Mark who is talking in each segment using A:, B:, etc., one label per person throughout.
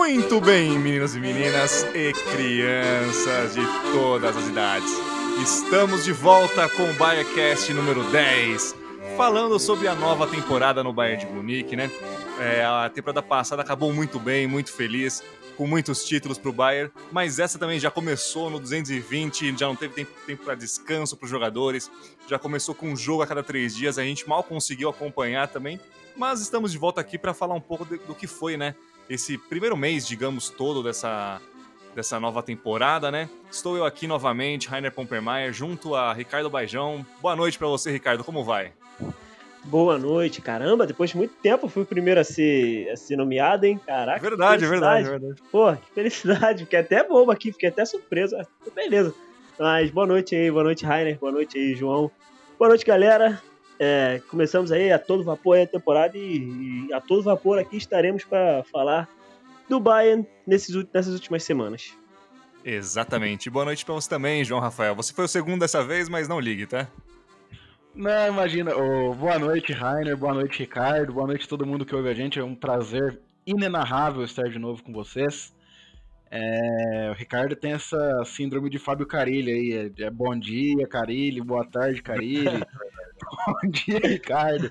A: Muito bem, meninos e meninas e crianças de todas as idades. Estamos de volta com o Bayercast número 10, falando sobre a nova temporada no Bayern de Munique, né? É, a temporada passada acabou muito bem, muito feliz, com muitos títulos para o Bayern, mas essa também já começou no 220, já não teve tempo, tempo para descanso para os jogadores, já começou com um jogo a cada três dias, a gente mal conseguiu acompanhar também, mas estamos de volta aqui para falar um pouco do que foi, né? Esse primeiro mês, digamos, todo dessa, dessa nova temporada, né? Estou eu aqui novamente, Rainer Pompermeier, junto a Ricardo Baijão. Boa noite para você, Ricardo, como vai?
B: Boa noite, caramba, depois de muito tempo fui o primeiro a ser, a ser nomeado, hein? Caraca.
A: Verdade, verdade, verdade.
B: Pô, que felicidade, fiquei até bobo aqui, fiquei até surpreso. Beleza. Mas boa noite aí, boa noite, Rainer, boa noite aí, João. Boa noite, galera. É, começamos aí a todo vapor a temporada e, e, a todo vapor aqui estaremos para falar do Bayern nesses, nessas últimas semanas.
A: Exatamente. Boa noite para você também, João Rafael. Você foi o segundo dessa vez, mas não ligue, tá?
C: Não, imagina. Oh, boa noite, Rainer. Boa noite, Ricardo. Boa noite a todo mundo que ouve a gente. É um prazer inenarrável estar de novo com vocês. É, o Ricardo tem essa síndrome de Fábio Carilli aí. É, é bom dia, Carilli. Boa tarde, Carilli. bom dia, Ricardo.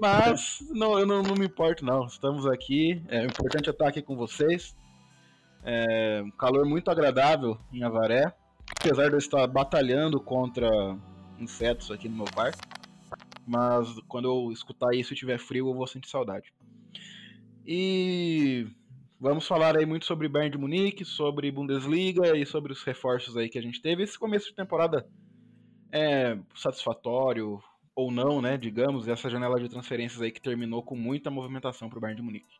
C: Mas não, eu não, não, me importo, não. Estamos aqui. É importante estar aqui com vocês. É, um calor muito agradável em Avaré. Apesar de eu estar batalhando contra insetos aqui no meu quarto. Mas quando eu escutar isso e tiver frio, eu vou sentir saudade. E vamos falar aí muito sobre Bayern de Munique, sobre Bundesliga e sobre os reforços aí que a gente teve. Esse começo de temporada é satisfatório ou não, né? Digamos, essa janela de transferências aí que terminou com muita movimentação para o Bayern de Munique.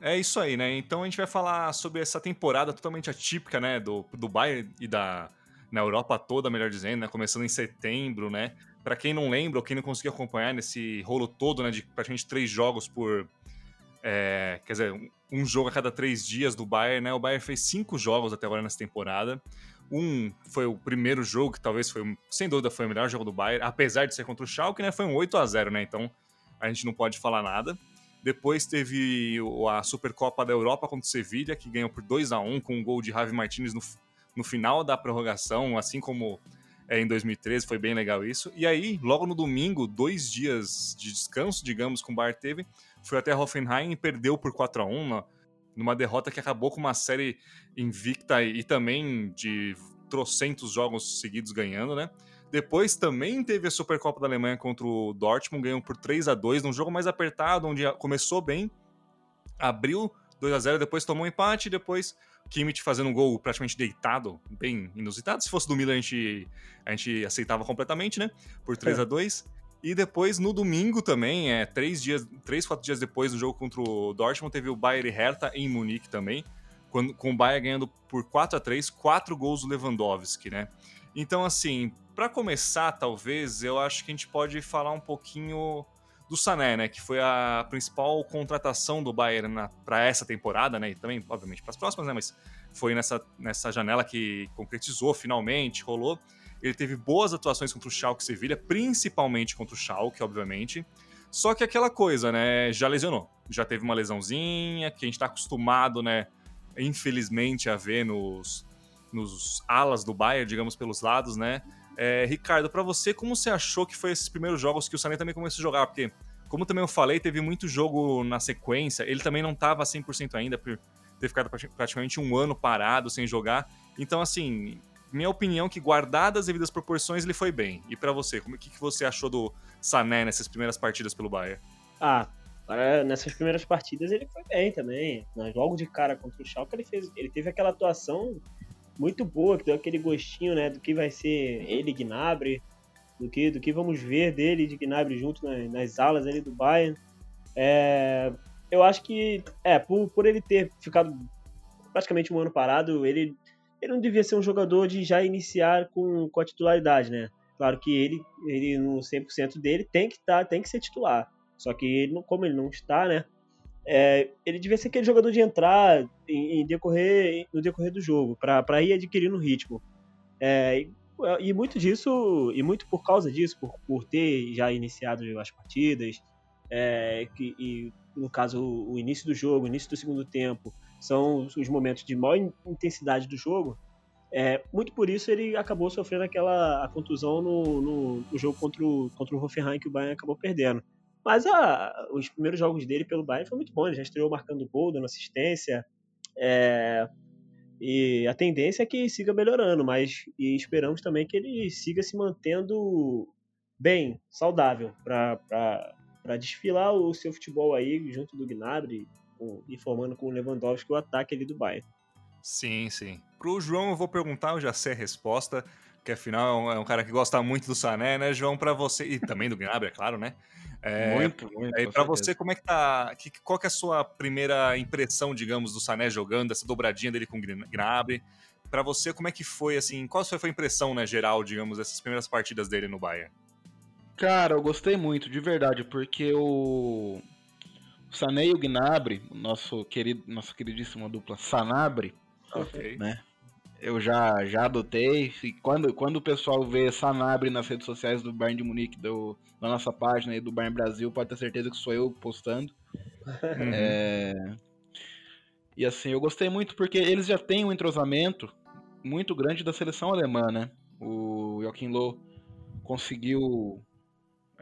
A: É isso aí, né? Então a gente vai falar sobre essa temporada totalmente atípica, né? Do, do Bayern e da, na Europa toda, melhor dizendo, né? Começando em setembro, né? Para quem não lembra ou quem não conseguiu acompanhar nesse rolo todo, né? De praticamente três jogos por. É, quer dizer, um jogo a cada três dias do Bayern, né? O Bayern fez cinco jogos até agora nessa temporada. Um foi o primeiro jogo, que talvez foi, sem dúvida, foi o melhor jogo do Bayern, apesar de ser contra o Schalke, né? Foi um 8 a 0 né? Então a gente não pode falar nada. Depois teve a Supercopa da Europa contra o Sevilha, que ganhou por 2 a 1 com um gol de Javi Martinez no, no final da prorrogação, assim como é, em 2013, foi bem legal isso. E aí, logo no domingo, dois dias de descanso, digamos, com o Bar teve, foi até Hoffenheim e perdeu por 4 a 1 numa derrota que acabou com uma série invicta e também de trocentos jogos seguidos ganhando, né? Depois também teve a Supercopa da Alemanha contra o Dortmund, ganhou por 3 a 2 num jogo mais apertado, onde começou bem, abriu 2 a 0 depois tomou um empate, depois Kimmich fazendo um gol praticamente deitado, bem inusitado. Se fosse do Milan, a gente, a gente aceitava completamente, né? Por 3 é. a 2 E depois, no domingo também, é, três, dias, três, quatro dias depois do jogo contra o Dortmund, teve o Bayern e Hertha em Munique também, quando, com o Bayern ganhando por 4 a 3 quatro gols do Lewandowski, né? Então, assim, para começar, talvez, eu acho que a gente pode falar um pouquinho do Sané, né, que foi a principal contratação do Bayern para essa temporada, né, e também, obviamente, para as próximas, né, mas foi nessa, nessa janela que concretizou finalmente, rolou. Ele teve boas atuações contra o Schalke e Sevilha, principalmente contra o Schalke, obviamente. Só que aquela coisa, né, já lesionou. Já teve uma lesãozinha, que a gente está acostumado, né, infelizmente, a ver nos, nos alas do Bayern, digamos, pelos lados, né, é, Ricardo, para você, como você achou que foi esses primeiros jogos que o Sané também começou a jogar? Porque, como também eu falei, teve muito jogo na sequência, ele também não estava 100% ainda, por ter ficado praticamente um ano parado, sem jogar. Então, assim, minha opinião é que, guardadas as devidas proporções, ele foi bem. E para você, o que, que você achou do Sané nessas primeiras partidas pelo Bayern?
B: Ah, nessas primeiras partidas ele foi bem também. Mas logo de cara contra o Schalke ele, fez, ele teve aquela atuação muito boa, que deu aquele gostinho, né, do que vai ser ele, Gnabry, do que, do que vamos ver dele de Gnabry junto nas, nas alas ali do Bayern. É, eu acho que, é, por, por ele ter ficado praticamente um ano parado, ele, ele não devia ser um jogador de já iniciar com, com a titularidade, né? Claro que ele, ele no 100% dele tem que tá, tem que ser titular. Só que ele, como ele não está, né? é, ele devia ser aquele jogador de entrar em, em decorrer, no decorrer do jogo, para ir adquirindo ritmo. É, e, muito disso, e muito por causa disso, por, por ter já iniciado as partidas, é, que, e no caso o início do jogo, início do segundo tempo, são os momentos de maior intensidade do jogo. É, muito por isso ele acabou sofrendo aquela a contusão no, no, no, jogo contra o, contra o Hoffenheim que o Bayern acabou perdendo. Mas a, os primeiros jogos dele pelo Bayern foi muito bom, ele já estreou marcando gol, dando assistência. É, e a tendência é que siga melhorando, mas esperamos também que ele siga se mantendo bem, saudável, para desfilar o seu futebol aí junto do Gnabry e formando com o Lewandowski o ataque ali do Bayern.
A: Sim, sim. Pro João eu vou perguntar, eu já sei a resposta, que afinal é um cara que gosta muito do Sané, né, João? Para você e também do Gnabry, é claro, né?
C: É, muito, muito.
A: É, para você, como é que tá? Que, qual que é a sua primeira impressão, digamos, do Sané jogando, essa dobradinha dele com o Gnabry? Para você, como é que foi, assim, qual foi a impressão, né, geral, digamos, dessas primeiras partidas dele no Bayern?
C: Cara, eu gostei muito, de verdade, porque o Sané e o Gnabry, nosso querido, nossa queridíssima dupla Sanabre, okay. né? eu já, já adotei. E quando, quando o pessoal vê Sanabre nas redes sociais do Bayern de Munique, do, na nossa página aí do Bayern Brasil, pode ter certeza que sou eu postando. É... E assim, eu gostei muito porque eles já têm um entrosamento muito grande da seleção alemã, né? O Joachim Low conseguiu.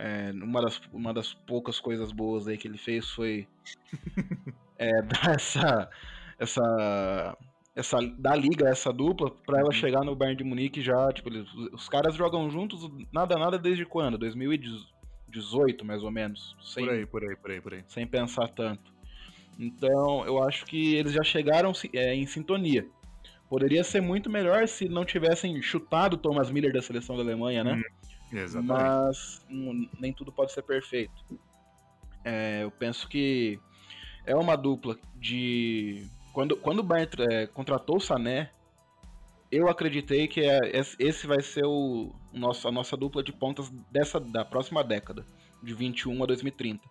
C: É, uma, das, uma das poucas coisas boas aí que ele fez foi é, dar essa, essa essa da liga, essa dupla, para ela uhum. chegar no Bayern de Munique já, tipo, eles, os caras jogam juntos nada nada desde quando? 2018, mais ou menos.
A: Sem, por aí, por aí, por aí, por aí.
C: Sem pensar tanto. Então, eu acho que eles já chegaram é, em sintonia. Poderia ser muito melhor se não tivessem chutado Thomas Miller da seleção da Alemanha, né?
A: Hum, exatamente.
C: Mas hum, nem tudo pode ser perfeito. É, eu penso que é uma dupla de quando, quando o Bayern é, contratou o Sané, eu acreditei que é, esse vai ser o, nosso, a nossa dupla de pontas dessa, da próxima década, de 21 a 2030.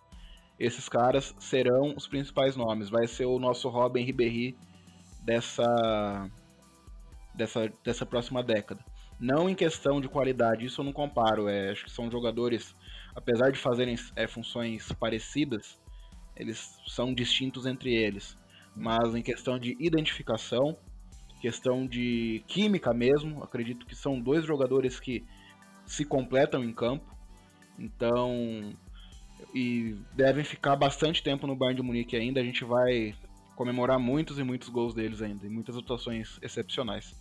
C: Esses caras serão os principais nomes. Vai ser o nosso Robin Ribéry dessa, dessa, dessa próxima década. Não em questão de qualidade, isso eu não comparo. É, acho que são jogadores, apesar de fazerem é, funções parecidas, eles são distintos entre eles mas em questão de identificação, questão de química mesmo, acredito que são dois jogadores que se completam em campo. Então, e devem ficar bastante tempo no Bayern de Munique ainda. A gente vai comemorar muitos e muitos gols deles ainda, e muitas atuações excepcionais.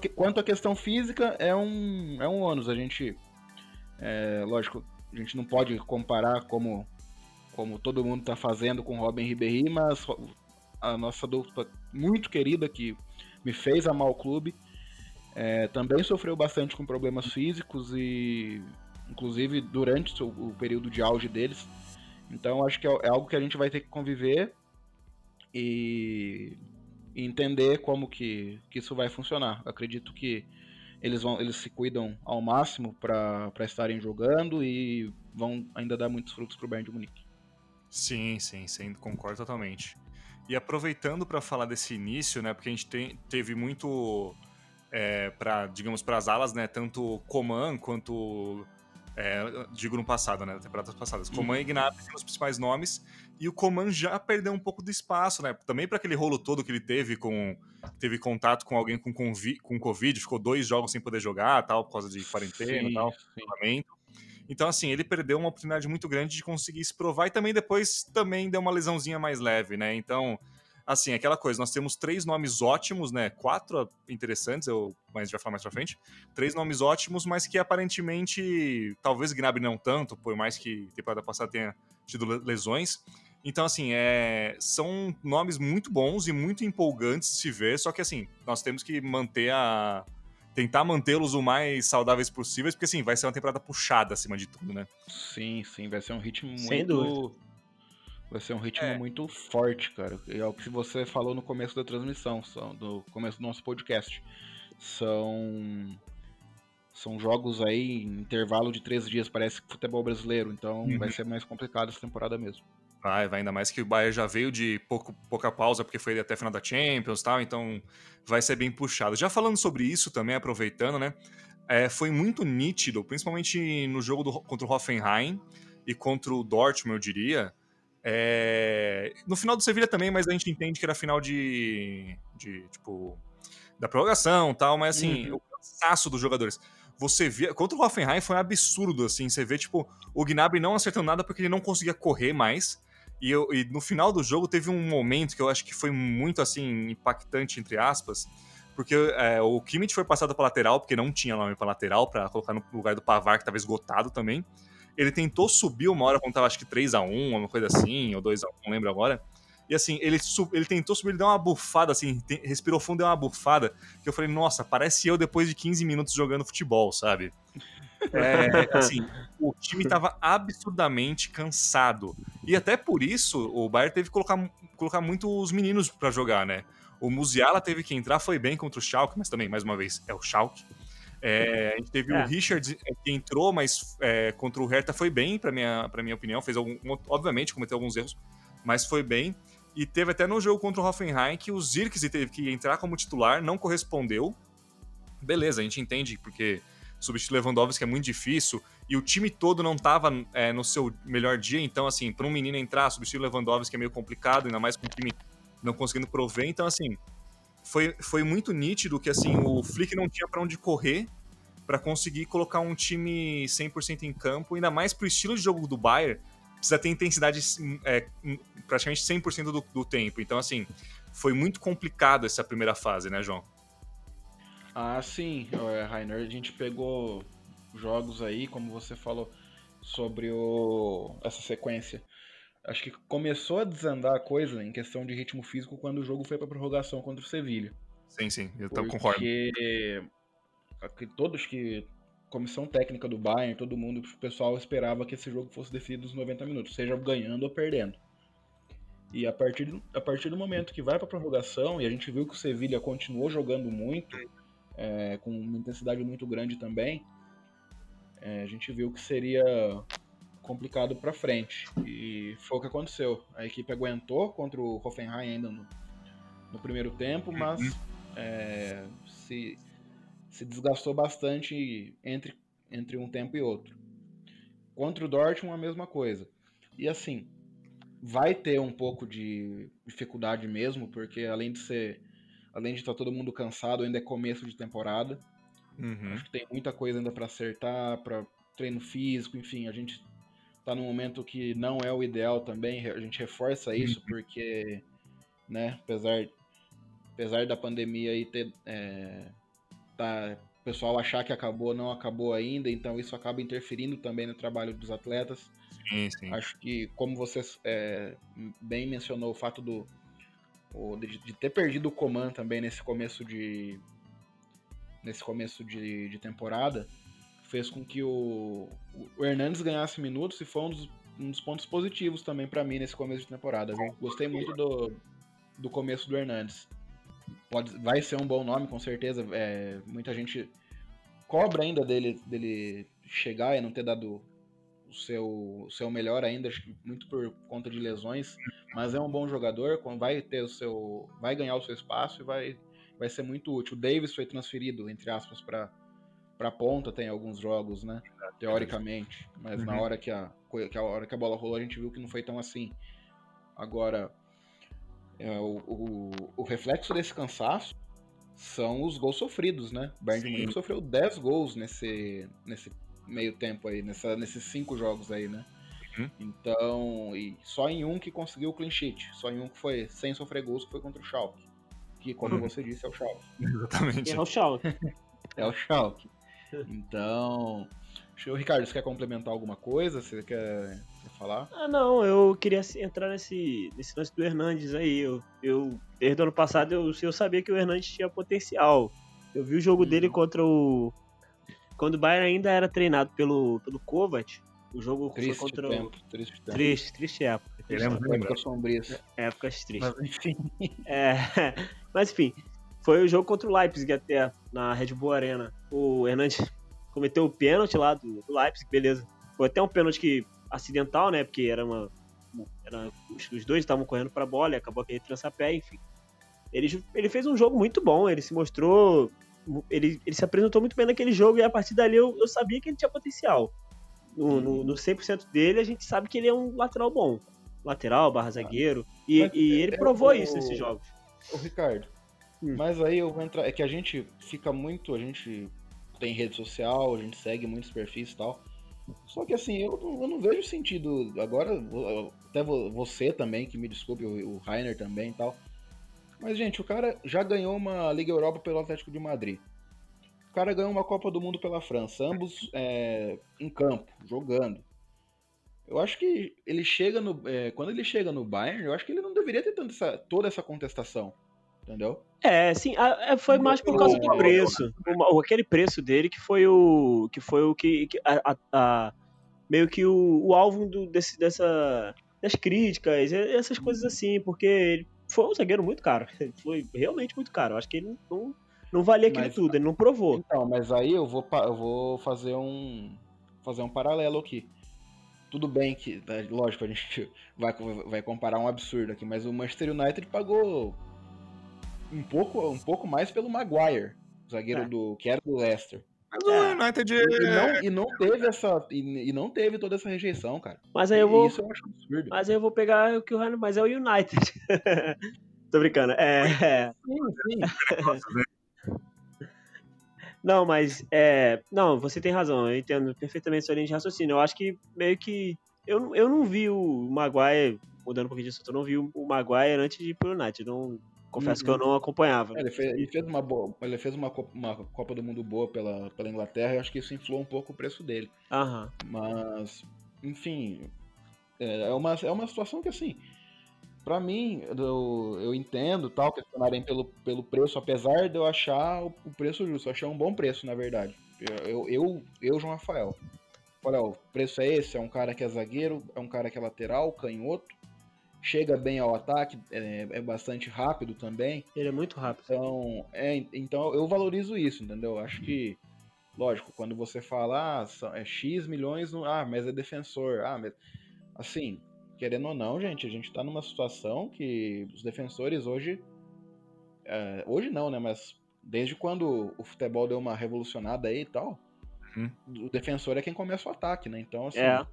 C: Que quanto à questão física, é um, é um ônus. A gente, é, lógico, a gente não pode comparar como, como todo mundo está fazendo com Robin Ribéry, mas a nossa dupla muito querida que me fez amar o clube. É, também sofreu bastante com problemas físicos e inclusive durante o, o período de auge deles. Então acho que é, é, algo que a gente vai ter que conviver e, e entender como que, que isso vai funcionar. acredito que eles vão eles se cuidam ao máximo para estarem jogando e vão ainda dar muitos frutos para o Bayern de Munique.
A: Sim, sim, sim, concordo totalmente. E aproveitando para falar desse início, né, porque a gente tem, teve muito é, para, digamos, para as alas, né, tanto Coman quanto é, digo no passado, né, temporadas passadas. Uhum. Coman e Gnabry são os principais nomes e o Coman já perdeu um pouco do espaço, né? Também para aquele rolo todo que ele teve com teve contato com alguém com, com Covid, ficou dois jogos sem poder jogar, tal, por causa de quarentena, sim, tal, sim. Então, assim, ele perdeu uma oportunidade muito grande de conseguir se provar e também depois também deu uma lesãozinha mais leve, né? Então, assim, aquela coisa, nós temos três nomes ótimos, né? Quatro interessantes, eu, mas a gente vai falar mais pra frente. Três nomes ótimos, mas que aparentemente, talvez Gnabry não tanto, por mais que temporada passada tenha tido lesões. Então, assim, é, são nomes muito bons e muito empolgantes de se ver, só que, assim, nós temos que manter a, tentar mantê-los o mais saudáveis possíveis, porque assim, vai ser uma temporada puxada acima de tudo, né?
C: Sim, sim, vai ser um ritmo muito. Sem dúvida. Vai ser um ritmo é. muito forte, cara. É o que você falou no começo da transmissão, do começo do nosso podcast. São. São jogos aí em intervalo de três dias, parece futebol brasileiro, então uhum. vai ser mais complicado essa temporada mesmo.
A: Vai, vai, ainda mais que o Bayern já veio de pouco, pouca pausa, porque foi até a final da Champions e tal, então vai ser bem puxado. Já falando sobre isso também, aproveitando, né? É, foi muito nítido, principalmente no jogo do, contra o Hoffenheim e contra o Dortmund, eu diria, É... No final do Sevilha também, mas a gente entende que era final de, de tipo, da prorrogação tal, mas assim, uhum. o cansaço dos jogadores. Você via. Contra o Hoffenheim foi um absurdo, assim. Você vê, tipo, o Gnabry não acertando nada porque ele não conseguia correr mais. E, eu, e, no final do jogo teve um momento que eu acho que foi muito assim impactante entre aspas, porque é, o Kimmich foi passado para lateral porque não tinha nome para lateral para colocar no lugar do Pavar que estava esgotado também. Ele tentou subir uma hora quando tava acho que 3 a 1, uma coisa assim, ou 2 a 1, não lembro agora. E assim, ele, ele tentou subir, ele deu uma bufada, assim, tem, respirou fundo, deu uma bufada, que eu falei, nossa, parece eu depois de 15 minutos jogando futebol, sabe? É, assim, o time estava absurdamente cansado. E até por isso, o Bayern teve que colocar, colocar muito os meninos para jogar, né? O Musiala teve que entrar, foi bem contra o Schalke, mas também, mais uma vez, é o Schalke. É, a gente teve é. o Richard que entrou, mas é, contra o Hertha foi bem, para minha, pra minha opinião. Fez algum, obviamente, cometeu alguns erros, mas foi bem. E teve até no jogo contra o Hoffenheim que o Zirkzee teve que entrar como titular, não correspondeu. Beleza, a gente entende, porque substituir Lewandowski é muito difícil e o time todo não estava é, no seu melhor dia, então, assim, para um menino entrar, substituir Lewandowski é meio complicado, ainda mais com o time não conseguindo prover, então, assim, foi, foi muito nítido que, assim, o Flick não tinha para onde correr para conseguir colocar um time 100% em campo, ainda mais pro estilo de jogo do Bayern, precisa ter intensidade é, praticamente 100% do, do tempo. Então, assim, foi muito complicado essa primeira fase, né, João?
C: Ah, sim, é, Rainer. A gente pegou jogos aí, como você falou, sobre o... essa sequência. Acho que começou a desandar a coisa em questão de ritmo físico quando o jogo foi para prorrogação contra o Sevilha.
A: Sim, sim, eu Porque... concordo.
C: Porque todos que comissão técnica do Bayern, todo mundo, o pessoal esperava que esse jogo fosse decidido nos 90 minutos, seja ganhando ou perdendo. E a partir, a partir do momento que vai para prorrogação, e a gente viu que o Sevilha continuou jogando muito, é, com uma intensidade muito grande também, é, a gente viu que seria complicado para frente. E foi o que aconteceu. A equipe aguentou contra o Hoffenheim ainda no, no primeiro tempo, mas uhum. é, se se desgastou bastante entre, entre um tempo e outro. Contra o Dortmund, a mesma coisa. E assim, vai ter um pouco de dificuldade mesmo, porque além de ser. Além de estar todo mundo cansado, ainda é começo de temporada. Uhum. Acho que tem muita coisa ainda para acertar, para treino físico, enfim, a gente tá num momento que não é o ideal também, a gente reforça isso uhum. porque, né, apesar, apesar da pandemia aí ter é, tá, o pessoal achar que acabou, não acabou ainda, então isso acaba interferindo também no trabalho dos atletas.
A: Sim, sim.
C: Acho que, como você é, bem mencionou, o fato do, de, de, ter perdido o Coman também nesse começo de nesse começo de, de temporada fez com que o, o Hernandes ganhasse minutos e foi um dos, um dos pontos positivos também para mim nesse começo de temporada. Eu gostei muito do, do começo do Hernandes pode, vai ser um bom nome, com certeza. É, muita gente cobra ainda dele, dele chegar e não ter dado o seu, o seu melhor ainda, muito por conta de lesões, mas é um bom jogador, vai ter o seu, vai ganhar o seu espaço e vai, vai ser muito útil. O Davis foi transferido, entre aspas, para para ponta tem alguns jogos, né? Teoricamente, mas uhum. na hora que a, que a hora que a bola rolou a gente viu que não foi tão assim. Agora, é, o, o, o, reflexo desse cansaço são os gols sofridos, né? O Bayern de Munique sofreu 10 gols nesse, nesse meio tempo aí, nessa, nesses cinco jogos aí, né? Uhum. Então, e só em um que conseguiu o clean sheet, só em um que foi sem sofrer gols, que foi contra o Schalke. Que, como uhum. você disse, é o Schalke.
A: Exatamente.
B: É o Schalke.
C: é o Schalke. Então, Ricardo, você quer complementar alguma coisa? Você quer falar?
B: Ah, não, eu queria entrar nesse, nesse lance do Hernandes aí. Eu, eu, desde o ano passado, eu, eu sabia que o Hernandes tinha potencial. Eu vi o jogo hum. dele contra o. Quando o Bayern ainda era treinado pelo, pelo Kovac. O jogo
C: triste
B: foi contra
C: tempo, o. Triste, tempo.
B: triste, triste época.
C: Triste época, época sombria.
B: Épocas tristes.
C: Mas enfim.
B: É, mas enfim, foi o jogo contra o Leipzig até, na Red Bull Arena. O Hernandes cometeu o pênalti lá do, do Leipzig, beleza. Foi até um pênalti que acidental, né? Porque era uma. Era, os dois estavam correndo para a bola e acabou aquele trançapé, enfim. Ele, ele fez um jogo muito bom, ele se mostrou. Ele, ele se apresentou muito bem naquele jogo e a partir dali eu, eu sabia que ele tinha potencial. No, no, no 100% dele, a gente sabe que ele é um lateral bom. lateral, barra zagueiro. E,
C: Mas
B: e ele
C: é
B: provou
C: o-
B: isso nesses jogos.
C: Ô, Ricardo,
B: Hum.
C: mas aí eu vou entrar. É que a gente fica muito. A gente tem rede social, a gente segue muitos perfis e tal. Só que assim, eu, não- eu não vejo sentido. Agora, até vo- você também, que me desculpe, o, Rainer também e tal. Mas, gente, o cara já ganhou uma Liga Europa pelo Atlético de Madrid. O cara ganhou uma Copa do Mundo pela França, ambos é, em campo, jogando. Eu acho que ele chega no. é, quando ele chega no Bayern, eu acho que ele não deveria ter tanta toda essa contestação. Entendeu?
B: É, sim, a- é, foi mais por causa do preço. O, aquele preço dele que foi o que foi o que, que a- a- a- meio que o, o alvo do, desse, dessa das críticas, essas coisas assim, porque ele foi um zagueiro muito caro. Foi realmente muito caro. Eu acho que ele não, não valia aquilo
C: Mas-
B: tudo, ele não provou.
C: Então, mas aí eu vou, eu vou fazer um fazer um paralelo aqui. Tudo bem que, tá, lógico, a gente vai, vai comparar um absurdo aqui, mas o Manchester United pagou um pouco, um pouco mais pelo Maguire, zagueiro
B: É.
C: do que era do Leicester.
A: Mas o
B: É.
A: United
C: E, e
A: é...
C: não, e não teve essa e, e não teve toda essa rejeição, cara.
B: Mas aí eu vou,
C: Isso eu acho absurdo.
B: mas aí eu vou pegar o que o Ryan, mas é o United. Tô brincando. É,
C: Sim, sim.
B: Não, mas é. Não, você tem razão, eu entendo perfeitamente sua linha de raciocínio. Eu acho que meio que. Eu, não- eu não vi o Maguire, mudando um pouquinho disso, eu não vi o Maguire antes de ir pro United. Não, confesso que eu não acompanhava.
C: É, Ele fez, ele fez uma boa, ele fez uma, Copa- uma Copa do Mundo boa pela, pela Inglaterra e eu acho que isso inflou um pouco o preço dele.
B: Aham.
C: Mas, enfim, é é uma, é uma situação que, assim, pra mim, eu, eu entendo tal, questionarem pelo, pelo preço, apesar de eu achar o, o preço justo. Eu achei um bom preço, na verdade. Eu, eu, eu, eu, João Rafael. Olha, ó, o preço é esse, é um cara que é zagueiro, é um cara que é lateral, canhoto, chega bem ao ataque, é, é bastante rápido também.
B: Ele é muito rápido.
C: Então, é, então eu valorizo isso, entendeu? Acho que, lógico, quando você fala, ah, são- é X milhões, no- ah, mas é defensor, ah, mas. Assim, querendo ou não, gente, a gente tá numa situação que os defensores hoje. é, hoje não, né? Mas desde quando o futebol deu uma revolucionada aí e tal,
A: Uhum.
C: o defensor é quem começa o ataque, né? Então, assim,
B: É.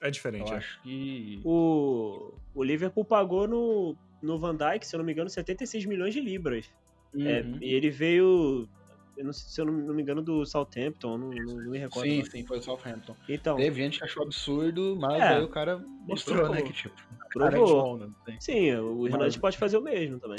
A: É diferente.
C: eu
A: é.
C: acho que.
B: O, o Liverpool pagou no, no Van Dijk, se eu não me engano, 76 milhões de libras. É,
C: Uhum.
B: e ele veio. eu não sei se eu não, não me engano, do Southampton, não, não, não me recordo.
C: Sim, sim, foi o Southampton.
B: Então,
C: Teve gente que achou absurdo, mas
B: É.
C: aí o cara mostrou, né?
B: provou.
C: Que tipo, é
B: provou.
C: né? Tem-
B: Sim, o
C: Mas-
B: Hernandes pode fazer o mesmo também.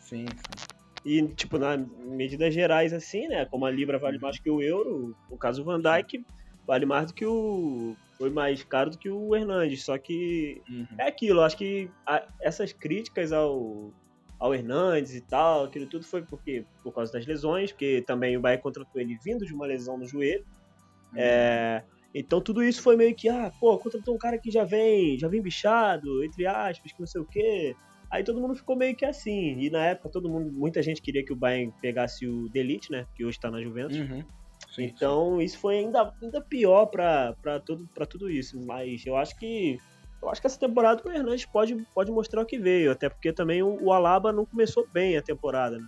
C: Sim, sim.
B: E, tipo, na medidas gerais, assim, né? Como a Libra vale mais que o euro, no caso o Van Dijk vale mais do que o. Foi mais caro do que o Hernandes. Só que
C: Uhum.
B: é aquilo, acho que a- essas críticas ao, ao Hernandes e tal, aquilo tudo foi porque, por causa das lesões, porque também o Bahia contratou ele vindo de uma lesão no joelho. É, então tudo isso foi meio que, ah, pô, contratou um cara que já vem, já vem bichado, entre aspas, que não sei o quê. Aí todo mundo ficou meio que assim. E na época todo mundo, muita gente queria que o Bayern pegasse o Delite, né? Que hoje tá na Juventus.
C: Uhum. Sim,
B: Então isso foi ainda, ainda pior pra, pra, tudo, pra tudo isso. Mas eu acho que. Eu acho que essa temporada o Hernandes pode, pode mostrar o que veio. Até porque também o, o Alaba não começou bem a temporada, né?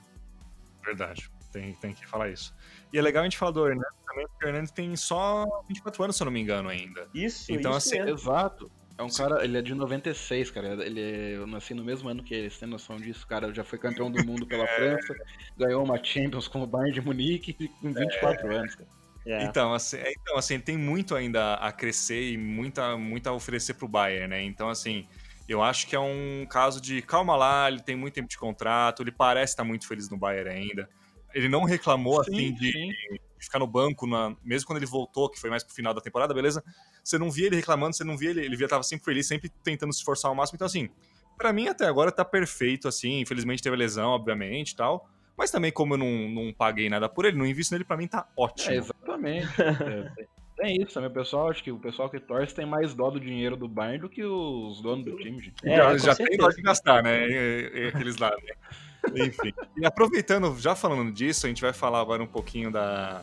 A: Verdade. Tem, tem que falar isso. E é legal a gente falar do Hernandes também, porque o Hernandes tem só 24 anos, se eu não me engano, ainda.
B: Isso,
A: Então,
B: isso
A: assim,
B: mesmo.
C: Exato. É um
A: Sim.
C: cara, ele é de 96, cara. Ele é, eu nasci no mesmo ano que ele, você tem noção disso? O cara já foi campeão do mundo pela França, ganhou uma Champions com o Bayern de Munique com 24 anos, cara.
B: É.
A: Então, assim, é, então, assim, tem muito ainda a crescer e muita, muito a oferecer pro Bayern, né? Então, assim, eu acho que é um caso de calma lá, ele tem muito tempo de contrato, ele parece estar muito feliz no Bayern ainda. Ele não reclamou, assim, de,
C: sim.
A: Ficar no banco, na- mesmo quando ele voltou, que foi mais pro final da temporada, beleza? Você não via ele reclamando, você não via ele, ele via, tava sempre feliz, sempre tentando se esforçar ao máximo. Então, assim, pra mim até agora tá perfeito, assim. Infelizmente teve a lesão, obviamente e tal. Mas também, como eu não, não paguei nada por ele, não invisto nele, pra mim tá ótimo.
C: É, exatamente. É, tem- tem isso também, pessoal, acho que o pessoal que torce tem mais dó do dinheiro do Bayern do que os donos do time, gente.
B: É,
A: já já tem dó de gastar, né? Aqueles lá, né? Enfim. E aproveitando, já falando disso, a gente vai falar agora um pouquinho da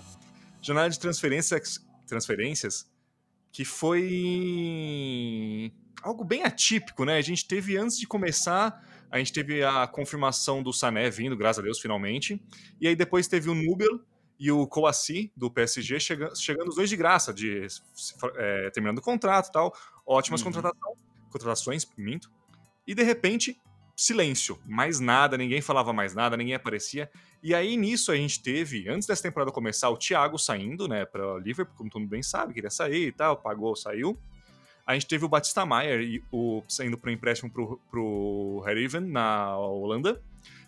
A: jornada de transferências, transferências que foi algo bem atípico, né? A gente teve, antes de começar, a gente teve a confirmação do Sané vindo, graças a Deus, finalmente. E aí depois teve o Nubel e o Kouassi, do PSG, chegando, chegando os dois de graça, de, é, terminando o contrato e tal. Ótimas
C: Uhum.
A: contratações. contratações, minto. E de repente, silêncio, mais nada, ninguém falava mais nada, ninguém aparecia. E aí nisso a gente teve, antes dessa temporada começar, o Thiago saindo, né, para Liverpool, como todo mundo bem sabe, queria sair e tal, pagou, saiu. A gente teve o Batista Maier e o, saindo para empréstimo pro, pro Heriven na Holanda.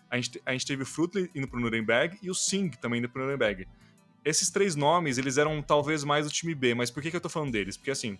A: A gente, a gente teve o Frutley indo pro Nuremberg e o Singh também indo pro Nuremberg. Esses três nomes, eles eram talvez mais o time B, mas por que, que eu tô falando deles? Porque assim,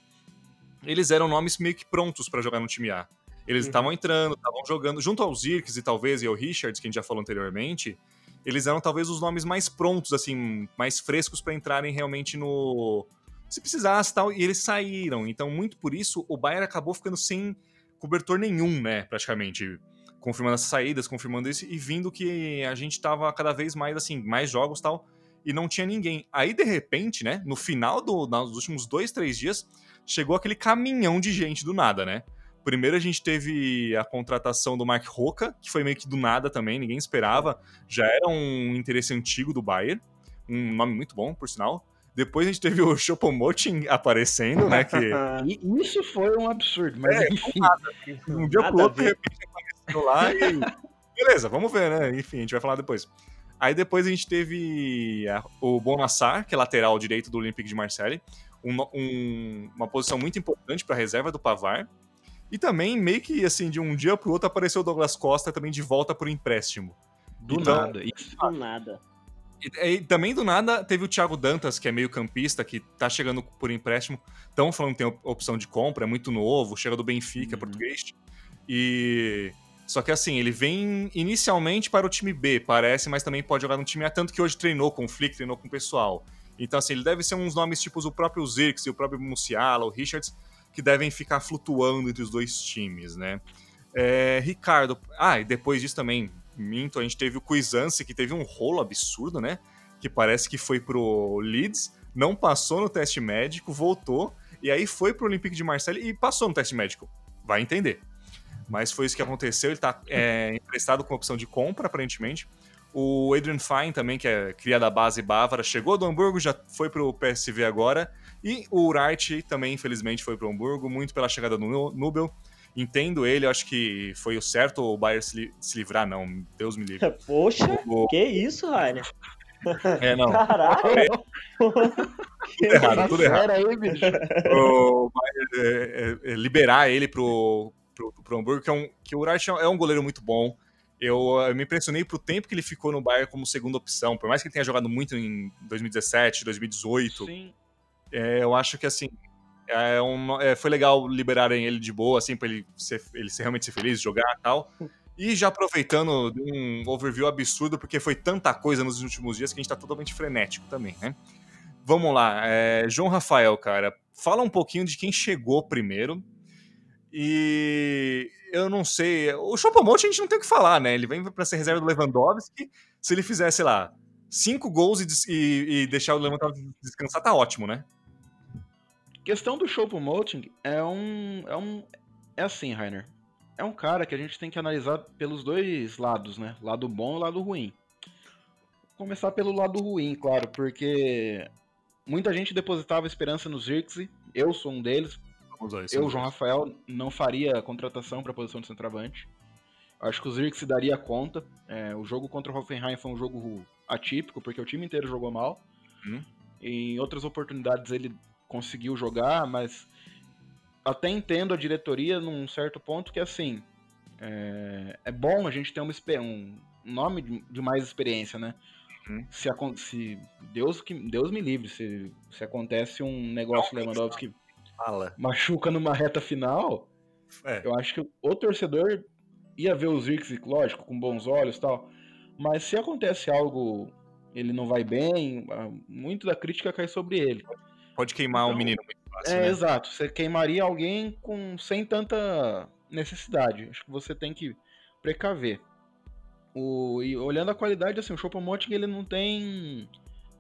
A: eles eram nomes meio que prontos para jogar no time A. Eles estavam uhum. entrando, estavam jogando, junto aos Zirks e talvez e ao Richards, que a gente já falou anteriormente, eles eram talvez os nomes mais prontos, assim, mais frescos para entrarem realmente no. Se precisasse tal, e eles saíram. Então, muito por isso, o Bayern acabou ficando sem cobertor nenhum, né, praticamente. Confirmando essas saídas, confirmando isso, e vindo que a gente tava cada vez mais, assim, mais jogos tal, e não tinha ninguém. Aí, de repente, né, no final do, nos últimos dois, três dias, chegou aquele caminhão de gente do nada, né? Primeiro a gente teve a contratação do Mark Roca, que foi meio que do nada também, ninguém esperava. Já era um interesse antigo do Bayern, um nome muito bom, por sinal. Depois a gente teve o Chopomoting aparecendo, né? Que...
C: Isso foi um absurdo, mas é, enfim.
A: Nada. Um dia pro outro, de repente, apareceu lá e. Beleza, vamos ver, né? Enfim, a gente vai falar depois. Aí depois a gente teve o Bonassar, que é lateral direito do Olympique de Marseille. Um, um, uma posição muito importante para a reserva do Pavar. E também, meio que assim, de um dia pro outro, apareceu o Douglas Costa também de volta por empréstimo.
C: Do então, nada.
B: Isso. Do nada.
A: E, e, também do nada teve o Thiago Dantas, que é meio campista, que tá chegando por empréstimo. Estão falando que tem opção de compra, é muito novo, chega do Benfica, uhum. português. E. Só que assim, ele vem inicialmente para o time B, parece, mas também pode jogar no time A, tanto que hoje treinou com o Flick, treinou com o pessoal. Então, assim, ele deve ser uns nomes tipo o próprio Zirks e o próprio Musiala, o Richards, que devem ficar flutuando entre os dois times, né? É, Ricardo. Ah, e depois disso também, minto, a gente teve o Cuisance, que teve um rolo absurdo, né? Que parece que foi pro Leeds, não passou no teste médico, voltou, e aí foi pro Olympique de Marseille e passou no teste médico. Vai entender. Mas foi isso que aconteceu, ele tá é, emprestado com opção de compra, aparentemente. O Adrian Fine também, que é cria da base bávara, chegou do Hamburgo, já foi pro PSV agora, e o Wright também, infelizmente, foi para o Hamburgo, muito pela chegada do Nubel. Entendo ele, acho que foi o certo o Bayern se, li se livrar, não. Deus me livre.
B: Poxa, o... que isso, Rainer?
A: É, não.
B: Caraca!
A: tudo errado, tudo errado. Aí, bicho. O Bayern, é, é, é, liberar ele pro, pro, pro Hamburgo, que, é um, que o Wright é um goleiro muito bom. Eu, eu, me impressionei pro tempo que ele ficou no Bayern como segunda opção, por mais que ele tenha jogado muito em 2017, 2018. Sim. É, eu acho que assim. É é, foi legal liberarem ele de boa, assim, pra ele, ser, ele ser, realmente ser feliz, jogar e tal. E já aproveitando um overview absurdo, porque foi tanta coisa nos últimos dias que a gente tá totalmente frenético também, né? Vamos lá, é, João Rafael, cara, fala um pouquinho de quem chegou primeiro. E eu não sei, o Chopomonte a gente não tem o que falar, né? Ele vem para ser reserva do Lewandowski. Se ele fizer, sei lá, cinco gols e, e, e deixar o Lewandowski descansar, tá ótimo, né?
C: Questão do Show Promoting é um, é um. É assim, Rainer. É um cara que a gente tem que analisar pelos dois lados, né? Lado bom e lado ruim. Vou começar pelo lado ruim, claro, porque muita gente depositava esperança no Zirkzee. Eu sou um deles. eu, João Rafael, não faria contratação para a posição de centroavante. Acho que o Zirkzee daria conta. É, o jogo contra o Hoffenheim foi um jogo atípico, porque o time inteiro jogou mal. Hum. Em outras oportunidades ele conseguiu jogar, mas até entendo a diretoria num certo ponto que assim é, é bom a gente ter uma, um nome de, mais experiência, né? Uhum. Se, se Deus que Deus me livre se, se acontece um negócio Lewandowski Fala. machuca numa reta final, é. eu acho que o torcedor ia ver os Zirks, lógico, com bons olhos, tal. Mas se acontece algo, ele não vai bem, muito da crítica cai sobre ele.
A: Pode queimar então, um menino muito
C: fácil. É, né? exato. Você queimaria alguém com sem tanta necessidade. Acho que você tem que precaver. O, e olhando a qualidade, assim, o Choupo-Moting ele não tem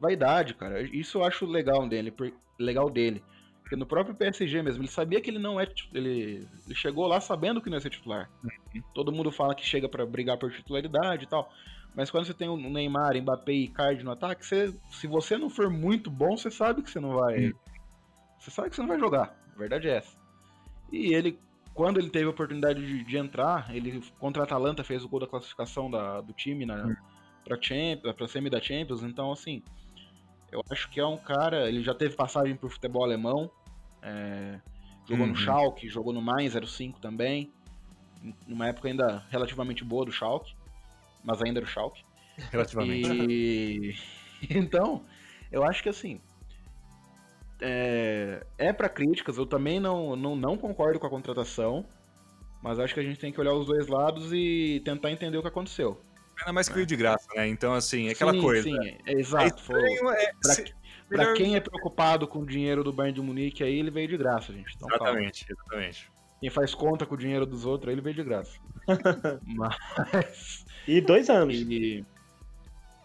C: vaidade, cara. Isso eu acho legal dele, legal dele. Porque no próprio PSG mesmo, ele sabia que ele não é. Ele, ele chegou lá sabendo que não ia ser titular. Uhum. Todo mundo fala que chega para brigar por titularidade e tal. Mas quando você tem o Neymar, Mbappé e Card no ataque, você, se você não for muito bom, você sabe que você não vai. Hum. Você sabe que você não vai jogar. A verdade é essa. E ele quando ele teve a oportunidade de, de, entrar, ele contra a Atalanta fez o gol da classificação da, do time na, hum. pra, Champions, pra semi da Champions, então assim, eu acho que é um cara, ele já teve passagem pro futebol alemão, é, jogou uhum. no Schalke, jogou no Mainz 05 também, numa época ainda relativamente boa do Schalke, mas ainda era o Schalke.
A: Relativamente. E...
C: então, eu acho que assim, é, é para críticas, eu também não, não, não concordo com a contratação, mas acho que a gente tem que olhar os dois lados e tentar entender o que aconteceu.
A: Ainda mais que veio de graça, né? Então, assim, é aquela sim, coisa. Sim,
C: é, exato. É, pra, se, pra melhor... quem é preocupado com o dinheiro do Bayern de Munique, aí ele veio de graça, gente. Então,
A: exatamente, calma. exatamente.
C: Quem faz conta com o dinheiro dos outros, aí ele veio de graça. Mas.
B: E dois anos. E...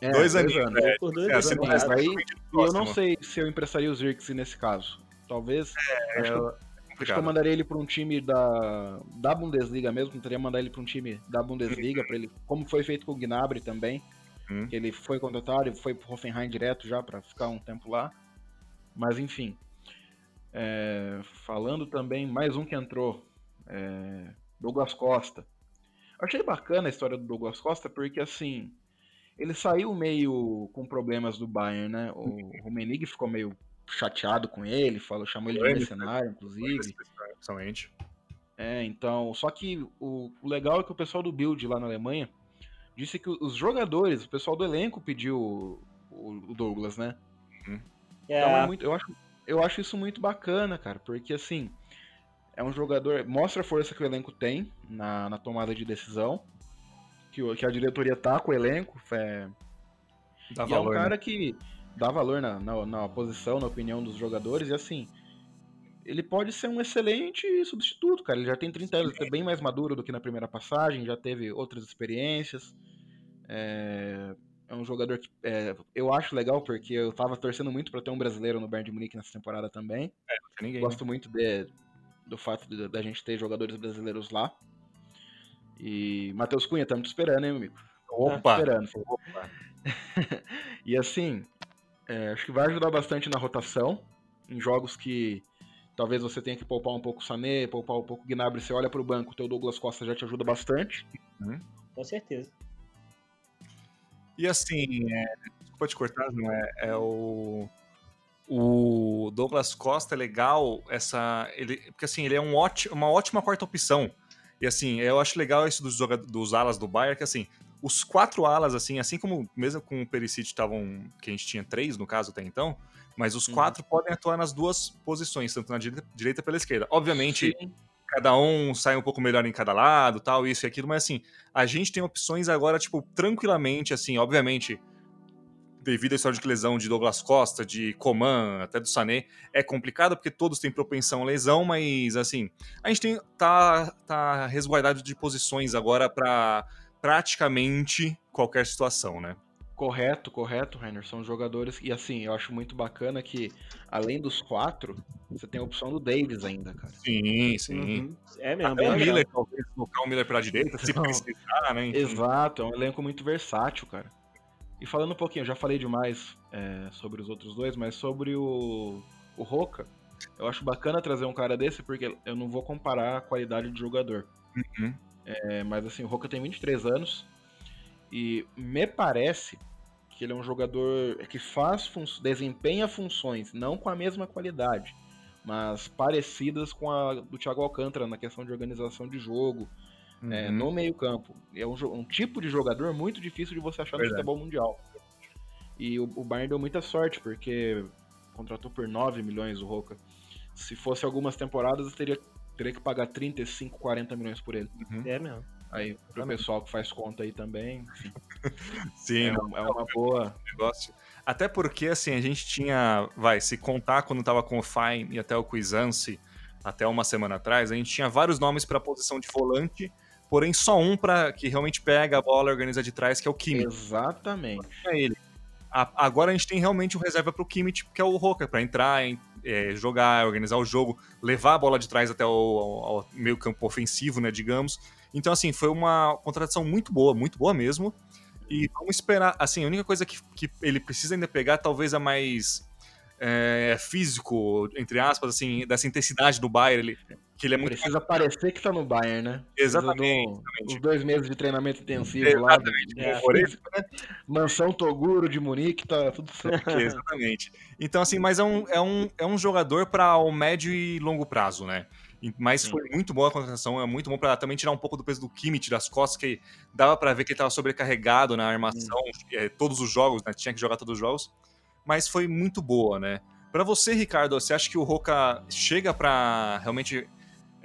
A: É, dois, dois anos. É,
C: por dois é, anos. Mas aí, eu não sei se eu emprestaria o Zirkzee nesse caso. Talvez. É, acho, que, acho que eu mandaria ele para um time da, da Bundesliga mesmo. Tentaria mandar ele para um time da Bundesliga, para ele, como foi feito com o Gnabry também. Hum. Que ele foi contratado e foi pro Hoffenheim direto já para ficar um tempo lá. Mas enfim. É, falando também, mais um que entrou. É, Douglas Costa. achei bacana a história do Douglas Costa porque assim ele saiu meio com problemas do Bayern, né? O Rummenigge ficou meio chateado com ele, falou, chamou ele de mercenário, inclusive.
A: Principalmente.
C: É, então, só que o, o, legal é que o pessoal do Build lá na Alemanha disse que os jogadores, o pessoal do elenco pediu o, o, Douglas, né? Uhum. É. Então é muito, eu acho, eu acho isso muito bacana, cara, porque assim, é um jogador, mostra a força que o elenco tem na, na tomada de decisão que, que a diretoria tá com o elenco. É, dá e valor, é um cara né? que dá valor na, na, na, posição, na opinião dos jogadores, e assim, ele pode ser um excelente substituto, cara. Ele já tem 30 anos, é bem mais maduro do que na primeira passagem, já teve outras experiências. É, é um jogador que é, eu acho legal, porque eu tava torcendo muito para ter um brasileiro no Bayern de Munique nessa temporada também. É, ninguém, Gosto né? muito de, do fato da gente ter jogadores brasileiros lá. E Matheus Cunha, estamos te esperando, hein, amigo?
A: Opa!
C: Te esperando. Opa. e assim, é, acho que vai ajudar bastante na rotação, em jogos que talvez você tenha que poupar um pouco o Sané, poupar um pouco o Gnabry, você olha para o banco, o teu Douglas Costa já te ajuda bastante.
B: Uhum. Com certeza.
A: E assim, é, desculpa te cortar, não é, é o o Douglas Costa é legal essa ele porque assim ele é um ótimo, uma ótima quarta opção e assim, eu acho legal isso dos, dos alas do Bayern, que assim, os quatro alas, assim, assim como mesmo com o Perisic estavam, que a gente tinha três no caso até então, mas os uhum. quatro podem atuar nas duas posições, tanto na direita, direita pela esquerda. Obviamente, Sim. cada um sai um pouco melhor em cada lado, tal, isso e aquilo, mas assim, a gente tem opções agora, tipo, tranquilamente, assim, obviamente, devido à história de lesão de Douglas Costa, de Coman, até do Sané, é complicado porque todos têm propensão à lesão, mas assim, a gente tem, tá, tá resguardado de posições agora para praticamente qualquer situação, né?
C: Correto, correto, Rainer. São jogadores. E assim, eu acho muito bacana que, além dos quatro, você tem a opção do Davis ainda, cara.
A: Sim, sim. Uhum.
B: É mesmo.
A: Até o Miller, talvez colocar o Miller pra direita, se precisar, né?
C: Enfim. Exato, é um elenco muito versátil, cara. E falando um pouquinho, já falei demais é, sobre os outros dois, mas sobre o, o Roca, eu acho bacana trazer um cara desse, porque eu não vou comparar a qualidade de jogador. Uhum. É, mas assim, o Roca tem 23 anos e me parece que ele é um jogador que faz fun desempenha funções, não com a mesma qualidade, mas parecidas com a do Thiago Alcântara na questão de organização de jogo, uhum. é, no meio-campo. É um, um, tipo de jogador muito difícil de você achar Verdade. no futebol mundial. E o, o Bayern deu muita sorte, porque contratou por 9 milhões o Roca. Se fosse algumas temporadas, teria, teria que pagar 35, 40 milhões por ele.
B: Uhum. É mesmo.
C: Aí, pro pessoal que faz conta aí também.
A: Sim, é,
C: não, é uma boa.
A: Negócio. Até porque, assim, a gente tinha. Vai, se contar quando tava com o Fine e até o Cuisance, até uma semana atrás, a gente tinha vários nomes para a posição de volante porém só um para que realmente pega a bola e organiza de trás, que é o Kimmich.
C: Exatamente.
A: É ele. A, agora a gente tem realmente um reserva para o Kimmich, que é o Roca, para entrar, em, é, jogar, organizar o jogo, levar a bola de trás até o, ao, meio campo ofensivo, né, digamos. Então, assim, foi uma contratação muito boa, muito boa mesmo. E vamos esperar, assim, a única coisa que, que ele precisa ainda pegar, talvez a mais é, físico, entre aspas, assim, dessa intensidade do Bayern, ele, que ele é muito
C: Precisa parecer que tá no Bayern, né?
A: Exatamente,
C: do-
A: exatamente.
C: Os dois meses de treinamento intensivo lá.
A: Exatamente.
B: É.
A: Isso,
C: Mansão Toguro de Munique, tá tudo certo.
A: Exatamente. Então, assim, mas é um, é um, é um jogador para o médio e longo prazo, né? Mas
C: Sim.
A: foi muito boa a contratação, é muito bom para também tirar um pouco do peso do Kimmich das costas, que dava para ver que ele estava sobrecarregado na armação, é, todos os jogos, né? Tinha que jogar todos os jogos. Mas foi muito boa, né? Para você, Ricardo, você acha que o Roca chega para realmente,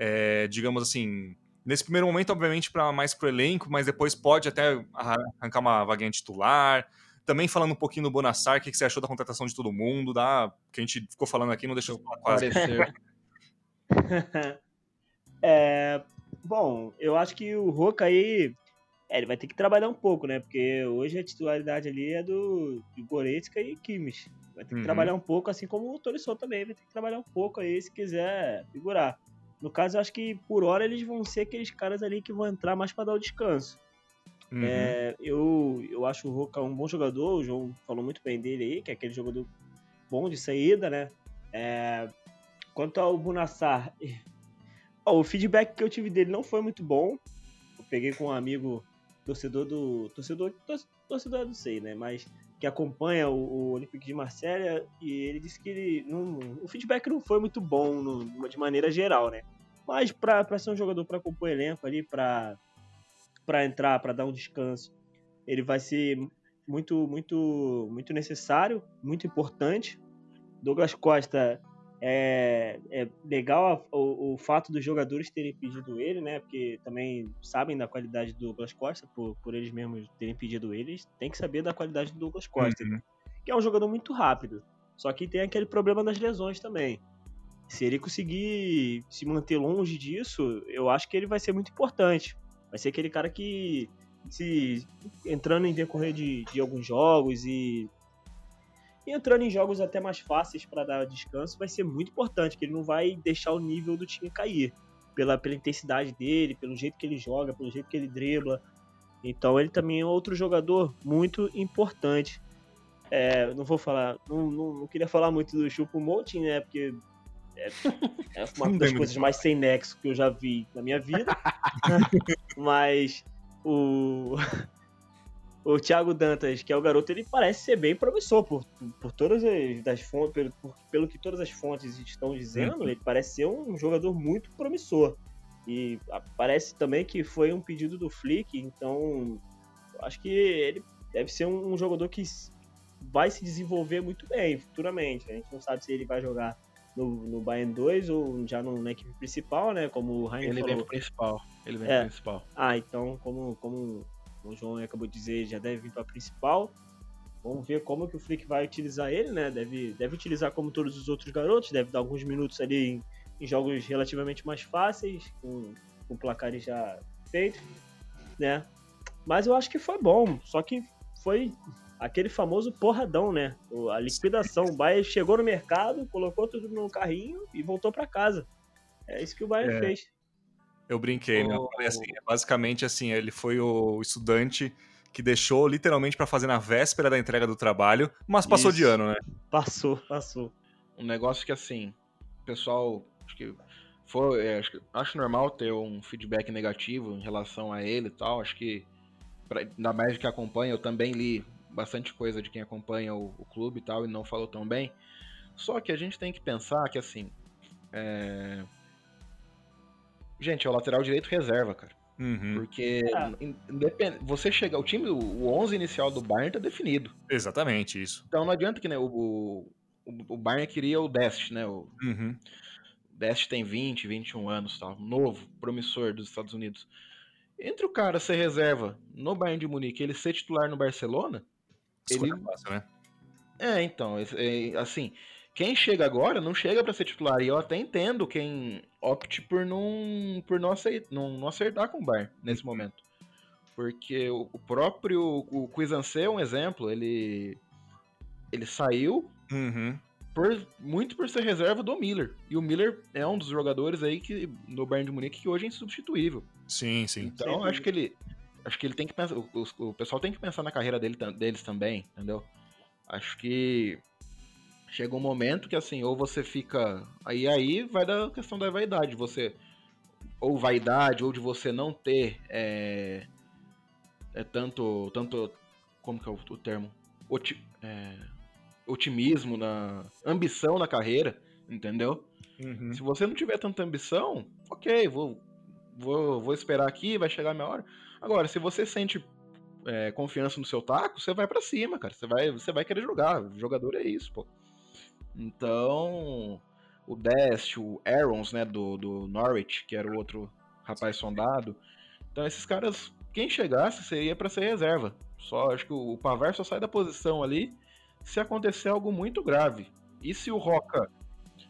A: é, digamos assim, nesse primeiro momento, obviamente, para mais pro elenco, mas depois pode até arran- arrancar uma vaguinha titular? Também falando um pouquinho do Bonassar, o que que você achou da contratação de todo mundo, da que a gente ficou falando aqui, não deixou falar quase.
B: É, bom, eu acho que o Roca aí. é, ele vai ter que trabalhar um pouco, né? Porque hoje a titularidade ali é do, do Goretzka e Kimmich. Vai ter que
A: Uhum.
B: trabalhar um pouco, assim como o Torisson também vai ter que trabalhar um pouco aí se quiser figurar. No caso, eu acho que por hora eles vão ser aqueles caras ali que vão entrar mais para dar o descanso.
A: Uhum.
B: É, eu, eu acho o Roca um bom jogador, o João falou muito bem dele aí, que é aquele jogador bom de saída, né? É, quanto ao Bunassar, o feedback que eu tive dele não foi muito bom. Eu peguei com um amigo torcedor do. Torcedor, tor- torcedor não sei, né? Mas que acompanha o, o Olympique de Marselha e ele disse que ele. Não, o feedback não foi muito bom no- de maneira geral, né? Mas pra ser um jogador pra compor elenco ali, pra, pra entrar, pra dar um descanso, ele vai ser muito, muito, muito necessário, muito importante. Douglas Costa é, é legal a- o, o fato dos jogadores terem pedido ele, né? Porque também sabem da qualidade do Douglas Costa, por, por eles mesmos terem pedido ele, eles têm que saber da qualidade do Douglas Costa,
A: Uhum.
B: que é um jogador muito rápido. Só que tem aquele problema das lesões também. Se ele conseguir se manter longe disso, eu acho que ele vai ser muito importante. Vai ser aquele cara que, se entrando em decorrer de, de alguns jogos e, e entrando em jogos até mais fáceis para dar descanso, vai ser muito importante, que ele não vai deixar o nível do time cair. Pela, pela intensidade dele, pelo jeito que ele joga, pelo jeito que ele dribla. Então ele também é outro jogador muito importante. É, não vou falar, não, não, não queria falar muito do Chupo Moting, né? Porque é, é uma das coisas mais sem nexo que eu já vi na minha vida. Mas o o Thiago Dantas, que é o garoto, ele parece ser bem promissor por, por todas as das fontes, pelo, por- pelo que todas as fontes estão dizendo, ele parece ser um jogador muito promissor. E ah, parece também que foi um pedido do Flick, então eu acho que ele deve ser um, um jogador que vai se desenvolver muito bem futuramente. A gente não sabe se ele vai jogar no, no Bayern 2 ou já no, na equipe principal, né? Como o Rainer
C: Ele vem
B: falou.
C: pro principal. Ele vem
B: É.
C: pro principal.
B: Ah, então, como, como o João acabou de dizer, já deve vir para a principal. Vamos ver como que o Flick vai utilizar ele, né? Deve, deve utilizar como todos os outros garotos, deve dar alguns minutos ali em, em jogos relativamente mais fáceis, com, com placares já feitos, né? Mas eu acho que foi bom, só que foi aquele famoso porradão, né? A liquidação. O Bayern chegou no mercado, colocou tudo no carrinho e voltou para casa. É isso que o Bayern
A: É.
B: fez.
A: Eu brinquei, né? Eu falei assim, é basicamente assim, ele foi o estudante que deixou literalmente pra fazer na véspera da entrega do trabalho, mas passou de
C: Isso.
A: ano, né?
B: Passou, passou.
C: Um negócio que assim, o pessoal, acho que foi, é, acho, acho normal ter um feedback negativo em relação a ele e tal. Acho que, pra, ainda mais que acompanha, eu também li bastante coisa de quem acompanha o, o clube e tal e não falou tão bem. Só que a gente tem que pensar que assim, é... gente, é o lateral direito reserva, cara.
A: Uhum,
C: Porque independ- você chega, o time, o 11 inicial do Bayern tá definido.
A: Exatamente isso.
C: Então não adianta que né, o, o, o Bayern queria o Dest, né? O
A: Uhum.
C: Dest tem 20, 21 anos, tal, novo, promissor dos Estados Unidos. Entre o cara ser reserva no Bayern de Munique e ele ser titular no Barcelona,
A: Escolha
C: Ele-
A: fácil, né?
C: é, então, é, assim, quem chega agora não chega pra ser titular. E eu até entendo quem opte por não, por não, aceitar, não, não acertar com o Bayern nesse momento. Porque o, o próprio o Cuisancé é um exemplo, ele ele saiu
A: Uhum.
C: por, muito por ser reserva do Miller. E o Miller é um dos jogadores aí que no Bayern de Munique que hoje é insubstituível.
A: Sim, sim.
C: Então
B: Sem
C: acho que ele acho que ele tem que pensar, o, o- pessoal tem que pensar na carreira dele, deles também, entendeu? Acho que chega um momento que assim, ou você fica aí aí vai da questão da vaidade, você ou vaidade, ou de você não ter é, é tanto, tanto, como que é o, o termo? Oti, é, otimismo, na ambição na carreira, entendeu? Uhum. Se você não tiver tanta ambição, ok, vou, vou, vou esperar aqui, vai chegar a minha hora. Agora, se você sente é, confiança no seu taco, você vai para cima, cara. Você vai, você vai querer jogar. O jogador é isso, pô. Então, o Dest, o Aarons, né, do, do Norwich, que era o outro rapaz sondado. Então, esses caras, quem chegasse, seria para ser reserva. Só acho que o Pavar só sai da posição ali se acontecer algo muito grave. E se o Roca,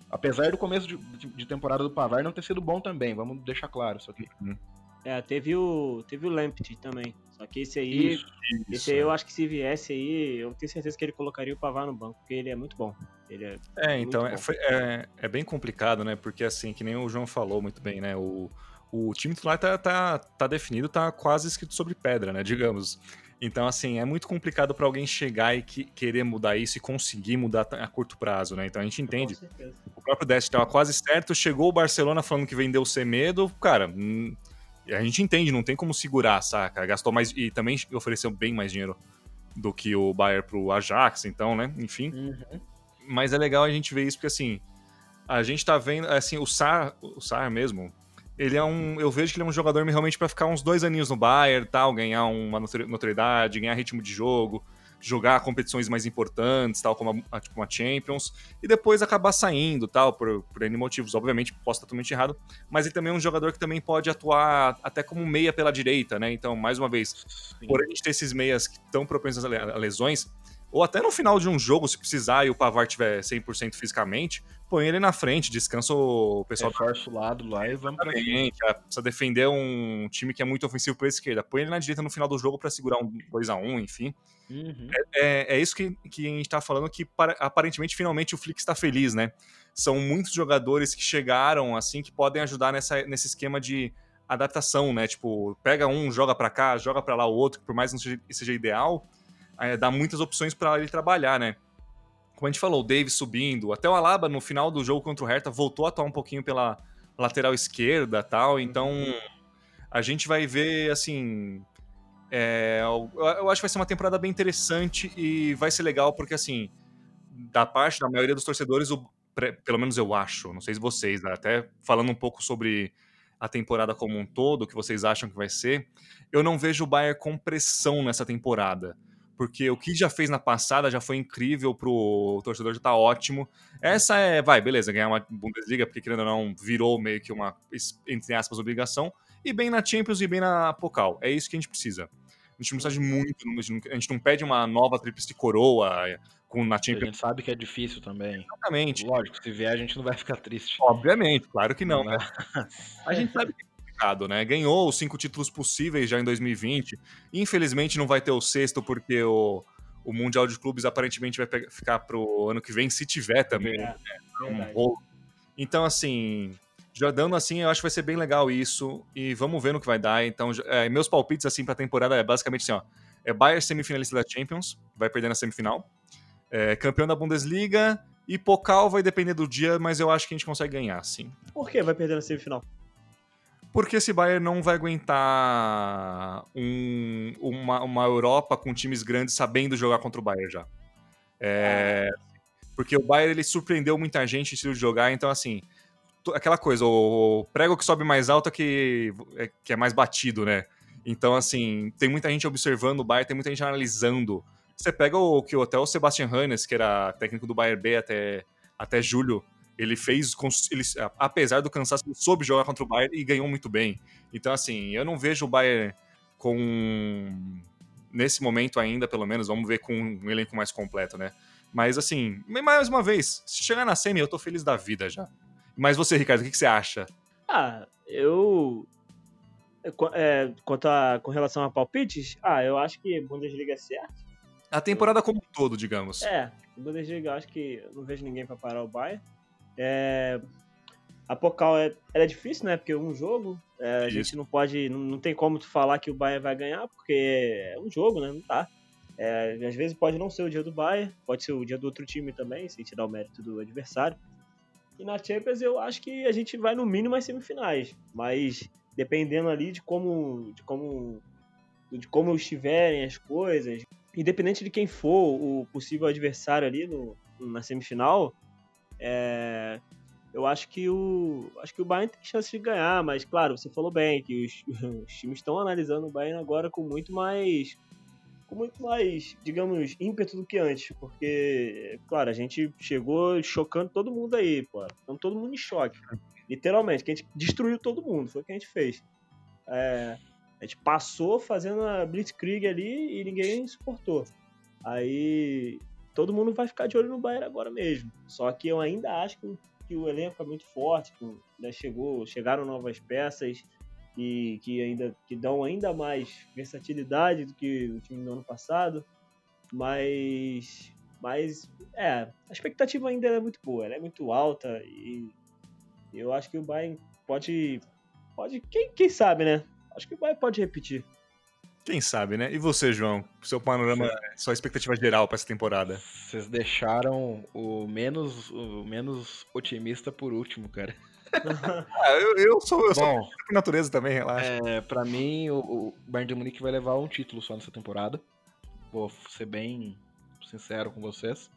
C: apesar do começo de, de temporada do Pavar não ter sido bom também, vamos deixar claro isso aqui. Uhum.
B: É, teve o teve o Lamptey também. Só que esse aí, isso, esse aí eu acho que se viesse aí, eu tenho certeza que ele colocaria o Pavar no banco, porque ele é muito bom. Ele é,
A: é então é, foi, é, é, bem complicado, né? Porque assim, que nem o João falou muito bem, né? O, o time titular tá, tá, tá definido, tá quase escrito sobre pedra, né? Digamos. Então, assim, é muito complicado para alguém chegar e que, querer mudar isso e conseguir mudar a curto prazo, né? Então a gente entende. O próprio Dest estava quase certo, chegou o Barcelona falando que vendeu o medo, cara. Hum, a gente entende, não tem como segurar, saca? Gastou mais e também ofereceu bem mais dinheiro do que o Bayern pro Ajax, então, né? Enfim. Uhum. Mas é legal a gente ver isso porque assim, a gente tá vendo, assim, o Sar, o Sar mesmo, ele é um. Eu vejo que ele é um jogador realmente para ficar uns dois aninhos no Bayern, tal, ganhar uma notoriedade, ganhar ritmo de jogo, jogar competições mais importantes, tal, como a, tipo uma Champions, e depois acabar saindo, tal, por, por N motivos. Obviamente, posso estar totalmente errado, mas ele também é um jogador que também pode atuar até como meia pela direita, né? Então, mais uma vez, Sim. por a gente ter esses meias que estão propensos a lesões, ou até no final de um jogo, se precisar e o Pavar tiver 100% fisicamente, põe ele na frente, descansa o pessoal.
C: Reforça o lado lá e vamos pra frente.
A: É, precisa defender um time que é muito ofensivo pela esquerda. Põe ele na direita no final do jogo para segurar um 2x1, enfim. Uhum. É, é, é, isso que, que a gente tá falando que aparentemente, finalmente, o Flick está feliz, né? São muitos jogadores que chegaram, assim, que podem ajudar nessa, nesse esquema de adaptação, né? Tipo, pega um, joga para cá, joga para lá o outro, que por mais que não seja, seja ideal, é, dá muitas opções para ele trabalhar, né? Como a gente falou, o Davis subindo, até o Alaba no final do jogo contra o Hertha voltou a atuar um pouquinho pela lateral esquerda tal, então a gente vai ver, assim, é, eu acho que vai ser uma temporada bem interessante e vai ser legal porque, assim, da parte da maioria dos torcedores, o, pelo menos eu acho, não sei se vocês, né, até falando um pouco sobre a temporada como um todo, o que vocês acham que vai ser, eu não vejo o Bayern com pressão nessa temporada porque o que já fez na passada já foi incrível pro torcedor, já tá ótimo. Essa é, vai, beleza, ganhar uma Bundesliga, porque querendo ou não, virou meio que uma, entre aspas, obrigação. E bem na Champions e bem na Pokal. É isso que a gente precisa. A gente não precisa de muito, a gente não pede uma nova tríplice coroa com, na Champions.
C: A gente sabe que é difícil também.
A: Exatamente.
C: Lógico, se vier a gente não vai ficar triste.
A: Obviamente, claro que não, não né? A gente sabe que complicado, né? Ganhou os cinco títulos possíveis já em 2020. Infelizmente não vai ter o sexto, porque o, o Mundial de Clubes aparentemente vai pegar, ficar pro ano que vem, se tiver também. É, né? um então, assim, já dando assim, eu acho que vai ser bem legal isso. E vamos ver no que vai dar. Então, é, meus palpites assim pra temporada é basicamente assim, ó. É Bayern semifinalista da Champions, vai perder na semifinal. É, campeão da Bundesliga. E Pokal vai depender do dia, mas eu acho que a gente consegue ganhar, sim.
B: Por que vai perder na semifinal?
A: Porque esse Bayern não vai aguentar um, uma, uma Europa com times grandes sabendo jogar contra o Bayern já. É, porque o Bayern ele surpreendeu muita gente em estilo de jogar, então assim, aquela coisa, o prego que sobe mais alto é que é, que é mais batido, né? Então assim, tem muita gente observando o Bayern, tem muita gente analisando. Você pega o que até o Sebastian Hannes, que era técnico do Bayern B até, até julho, ele fez, ele, apesar do cansaço, ele soube jogar contra o Bayern e ganhou muito bem. Então, assim, eu não vejo o Bayern com. Nesse momento ainda, pelo menos, vamos ver com um elenco mais completo, né? Mas, assim, mais uma vez, se chegar na semi, eu tô feliz da vida já. Mas você, Ricardo, o que, que você acha?
B: Ah, eu. É, quanto a, com relação a palpites, ah, eu acho que Bundesliga é certo.
A: A temporada como um todo, digamos.
B: É, Bundesliga, eu acho que eu não vejo ninguém para parar o Bayern. É, a Pocal é, é difícil, né? Porque é um jogo. É, a gente não pode. Não, não, tem como tu falar que o Bayern vai ganhar, porque é um jogo, né? Não tá. É, às vezes pode não ser o dia do Bayern, pode ser o dia do outro time também, se te dá o mérito do adversário. E na Champions eu acho que a gente vai no mínimo às semifinais. Mas dependendo ali de como. de como. de como estiverem as coisas. Independente de quem for o possível adversário ali no, na semifinal, é, eu acho que o acho que o Bayern tem chance de ganhar, mas claro, você falou bem que os, os times estão analisando o Bayern agora com muito mais com muito mais, digamos, ímpeto do que antes, porque, claro, a gente chegou chocando todo mundo aí, pô, estamos todo mundo em choque, literalmente, que a gente destruiu todo mundo, foi o que a gente fez. É, a gente passou fazendo a Blitzkrieg ali e ninguém suportou. Aí todo mundo vai ficar de olho no Bayern agora mesmo. Só que eu ainda acho que, que o elenco é muito forte, que né, chegou, chegaram novas peças, e que ainda que dão ainda mais versatilidade do que o time do ano passado, mas mas é, a expectativa ainda é muito boa, ela é muito alta e eu acho que o Bayern pode pode quem, quem sabe, né? Acho que o Bayern pode repetir.
A: Quem sabe, né? E você, João? Seu panorama, sua expectativa geral para essa temporada?
C: Vocês deixaram o menos o menos otimista por último, cara.
A: ah, eu, eu, sou, eu Bom, sou por natureza também, relaxa.
C: É, pra mim, o, o Bayern de Munique vai levar um título só nessa temporada. Vou ser bem sincero com vocês.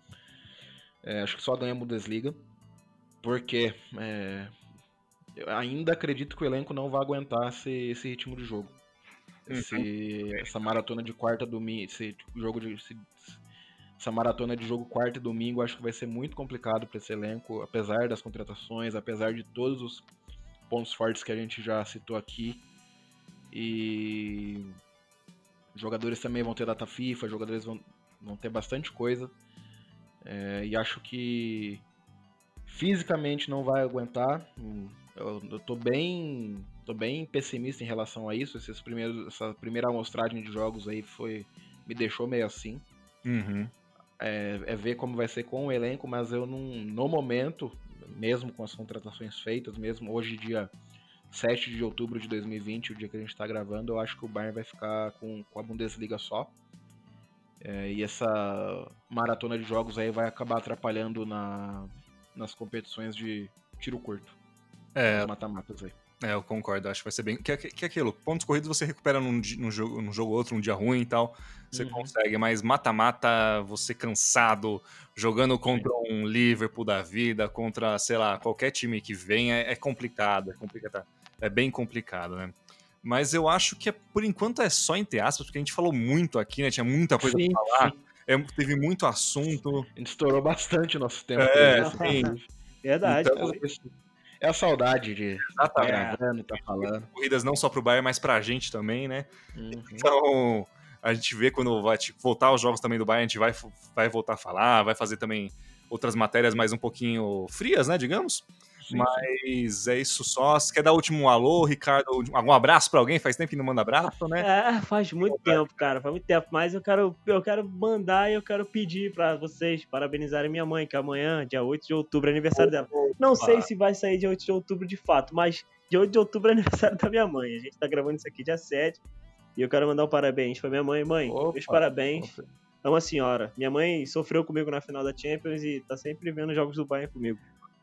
C: É, acho que só ganha a Bundesliga. Porque é, eu ainda acredito que o elenco não vai aguentar esse, esse ritmo de jogo. Esse, uhum. Essa maratona de quarta domingo, esse jogo de, esse, essa maratona de jogo quarto e domingo acho que vai ser muito complicado para esse elenco, apesar das contratações, apesar de todos os pontos fortes que a gente já citou aqui. E jogadores também vão ter data FIFA, jogadores vão, vão ter bastante coisa. É, e acho que fisicamente não vai aguentar. Eu, eu tô bem, tô bem pessimista em relação a isso. Esses primeiros, essa primeira amostragem de jogos aí foi me deixou meio assim.
A: Uhum
C: é, é, ver como vai ser com o elenco, mas eu não, no momento, mesmo com as contratações feitas, mesmo hoje, dia 7 de outubro de 2020, o dia que a gente está gravando, eu acho que o Bayern vai ficar com, com a Bundesliga só. É, e essa maratona de jogos aí vai acabar atrapalhando na, nas competições de tiro curto.
A: É.
C: Mata-matas aí.
A: É, eu concordo, acho que vai ser bem. Que, que, que é aquilo, pontos corridos você recupera num, num, jogo, num jogo outro, um dia ruim e tal. Você uhum. consegue, mas mata-mata, você cansado, jogando contra um Liverpool da vida, contra, sei lá, qualquer time que venha, é, é complicado, é complicado. É bem complicado, né? Mas eu acho que é, por enquanto é só entre aspas, porque a gente falou muito aqui, né? Tinha muita coisa sim, pra falar. É, teve muito assunto.
C: A gente estourou bastante o nosso tempo.
A: É, sim.
B: Verdade.
C: Então, é a saudade de estar tá gravando, tá falando.
A: Corridas não só pro Bayern, mas pra gente também, né? Uhum. Então, a gente vê quando vai tipo, voltar os jogos também do Bayern, a gente vai, vai voltar a falar, vai fazer também outras matérias mais um pouquinho frias, né, digamos. Sim, Mas sim. é isso só. Você quer dar o último alô, Ricardo? Algum abraço para alguém? Faz tempo que não manda abraço, né?
B: É, faz muito tempo, cara. Faz muito tempo. Mas eu quero, eu quero mandar e eu quero pedir para vocês parabenizarem minha mãe, que amanhã, dia 8 de outubro, é aniversário dela. Não sei se vai sair dia 8 de outubro de fato, mas dia 8 de outubro é aniversário da minha mãe. A gente tá gravando isso aqui dia 7. E eu quero mandar um parabéns pra minha mãe. Mãe, Opa, meus parabéns. Amo a senhora. Minha mãe sofreu comigo na final da Champions e tá sempre vendo jogos do Bayern comigo.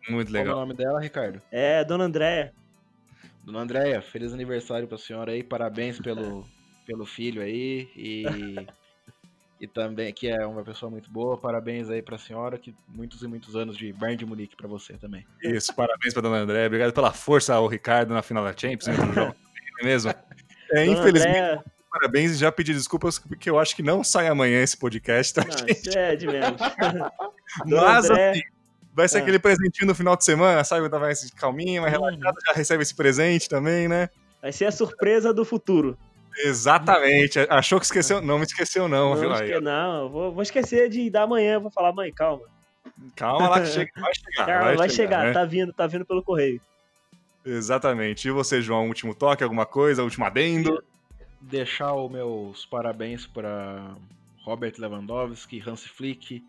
A: Muito legal.
C: Qual é o nome dela, Ricardo?
B: É, Dona Andréia.
C: Dona Andréia, feliz aniversário pra senhora aí, parabéns pelo, pelo filho aí e, e também que é uma pessoa muito boa, parabéns aí pra senhora, que muitos e muitos anos de Bayern de Munique pra você também.
A: Isso, parabéns pra Dona Andréia, obrigado pela força ao Ricardo na final da Champions, né, não é mesmo? É, infelizmente, Andréia... parabéns e já pedi desculpas porque eu acho que não sai amanhã esse podcast, tá,
B: não, gente? é de menos.
A: Mas, André... assim, Vai ser é. aquele presentinho no final de semana, sabe? Tava mais calminho, mais uhum. relaxado, já recebe esse presente também, né?
B: Vai ser a surpresa do futuro.
A: Exatamente. Achou que esqueceu? Não me esqueceu, não,
B: não
A: viu?
B: Esque... Não, vou, vou esquecer de dar amanhã, vou falar, mãe, calma.
A: Calma lá que chega, vai chegar.
B: Calma, vai, vai chegar, chegar né? tá vindo, tá vindo pelo correio.
A: Exatamente. E você, João, último toque, alguma coisa, último adendo?
C: Deixar os meus parabéns para Robert Lewandowski, Hans Flick,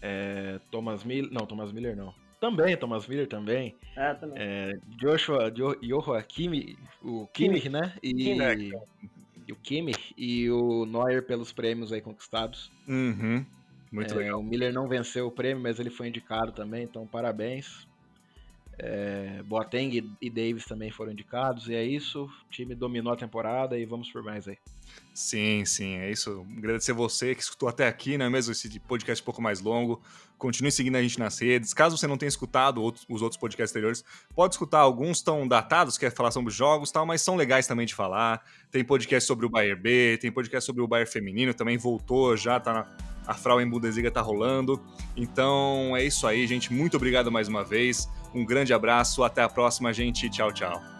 C: é, Thomas Miller. Não, Thomas Miller não. Também, Thomas Miller também.
B: É, também.
C: É, Joshua, jo, Joachim, o Kimmich, né? E, Kimmich. e o Kimmich e o Neuer pelos prêmios aí conquistados.
A: Uhum. Muito
C: é,
A: legal.
C: O Miller não venceu o prêmio, mas ele foi indicado também, então parabéns. É, Boateng e Davis também foram indicados, e é isso. O time dominou a temporada e vamos por mais aí.
A: Sim, sim, é isso. Agradecer você que escutou até aqui, não é mesmo? Esse podcast um pouco mais longo. Continue seguindo a gente nas redes. Caso você não tenha escutado outros, os outros podcasts anteriores, pode escutar. Alguns estão datados, quer falar sobre jogos tal, mas são legais também de falar. Tem podcast sobre o Bayern B, tem podcast sobre o Bayern Feminino, também voltou, já tá na, a Frauen Bundesliga tá rolando. Então é isso aí, gente. Muito obrigado mais uma vez. Um grande abraço, até a próxima, gente. Tchau, tchau.